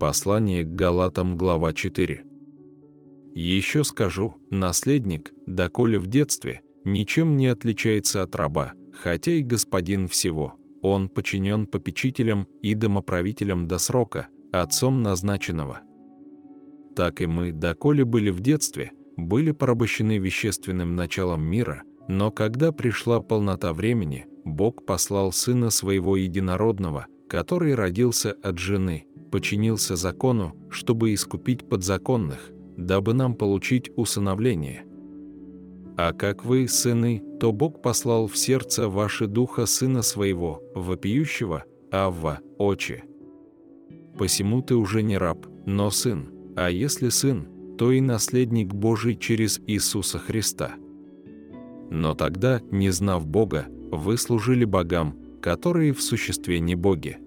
Послание к Галатам, глава 4. Еще скажу, наследник, доколе в детстве, ничем не отличается от раба, хотя и господин всего. Он подчинен попечителям и домоправителям до срока, отцом назначенного. Так и мы, доколе были в детстве, были порабощены вещественным началом мира, но когда пришла полнота времени, Бог послал Сына Своего Единородного, который родился от жены, подчинился закону, чтобы искупить подзаконных, дабы нам получить усыновление. А как вы, сыны, то Бог послал в сердце ваше духа Сына Своего, вопиющего, Авва, Отче. Посему ты уже не раб, но сын, а если сын, то и наследник Божий через Иисуса Христа. Но тогда, не знав Бога, вы служили богам, которые в существе не боги.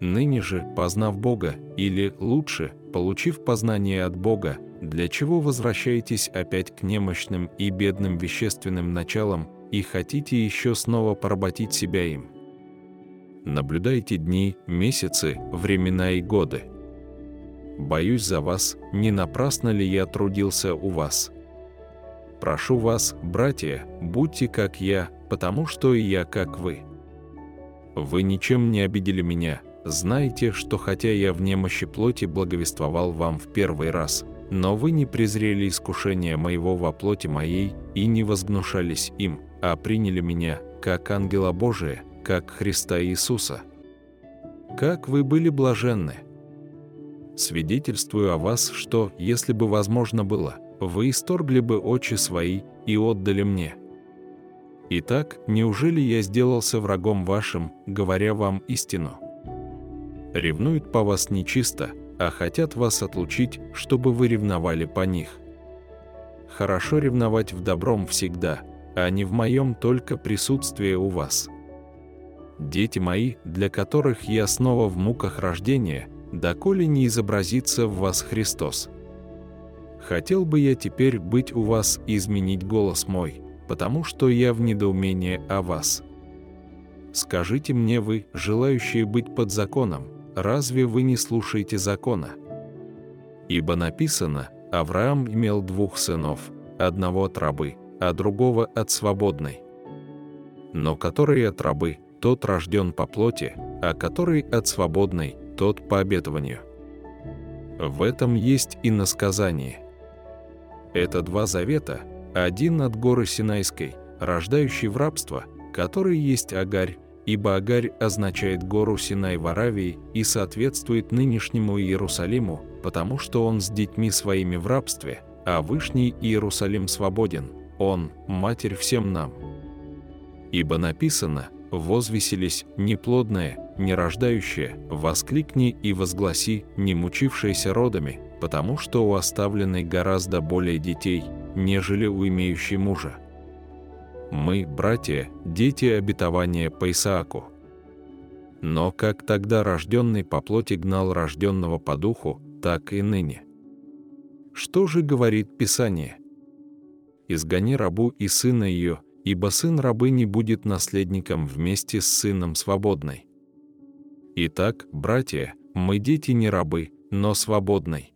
Ныне же, познав Бога, или лучше, получив познание от Бога, для чего возвращаетесь опять к немощным и бедным вещественным началам и хотите еще снова поработить себя им? Наблюдайте дни, месяцы, времена и годы. Боюсь за вас, не напрасно ли я трудился у вас. Прошу вас, братья, будьте как я, потому что и я как вы. Вы ничем не обидели меня, знаете, что хотя я в немощи плоти благовествовал вам в первый раз, но вы не презрели искушения моего во плоти моей и не возгнушались им, а приняли меня, как ангела Божия, как Христа Иисуса. Как вы были блаженны! Свидетельствую о вас, что, если бы возможно было, вы исторгли бы очи свои и отдали мне. Итак, неужели я сделался врагом вашим, говоря вам истину?» Ревнуют по вас нечисто, а хотят вас отлучить, чтобы вы ревновали по них. Хорошо ревновать в добром всегда, а не в моем только присутствии у вас. Дети мои, для которых я снова в муках рождения, доколе не изобразится в вас Христос. Хотел бы я теперь быть у вас и изменить голос мой, потому что я в недоумении о вас. Скажите мне вы, желающие быть под законом, разве вы не слушаете закона? Ибо написано, Авраам имел двух сынов, одного от рабы, а другого от свободной. Но который от рабы, тот рожден по плоти, а который от свободной, тот по обетованию. В этом есть и насказание. Это два завета, один от горы Синайской, рождающий в рабство, который есть Агарь, ибо Агарь означает гору Синай в Аравии и соответствует нынешнему Иерусалиму, потому что он с детьми своими в рабстве, а Вышний Иерусалим свободен, он – Матерь всем нам. Ибо написано «Возвеселись, неплодная, нерождающая, воскликни и возгласи, не мучившаяся родами, потому что у оставленной гораздо более детей, нежели у имеющей мужа». Мы, братья, дети обетования по Исааку. Но как тогда рожденный по плоти гнал рожденного по духу, так и ныне. Что же говорит Писание? «Изгони рабу и сына ее, ибо сын рабы не будет наследником вместе с сыном свободной». Итак, братья, мы дети не рабы, но свободной.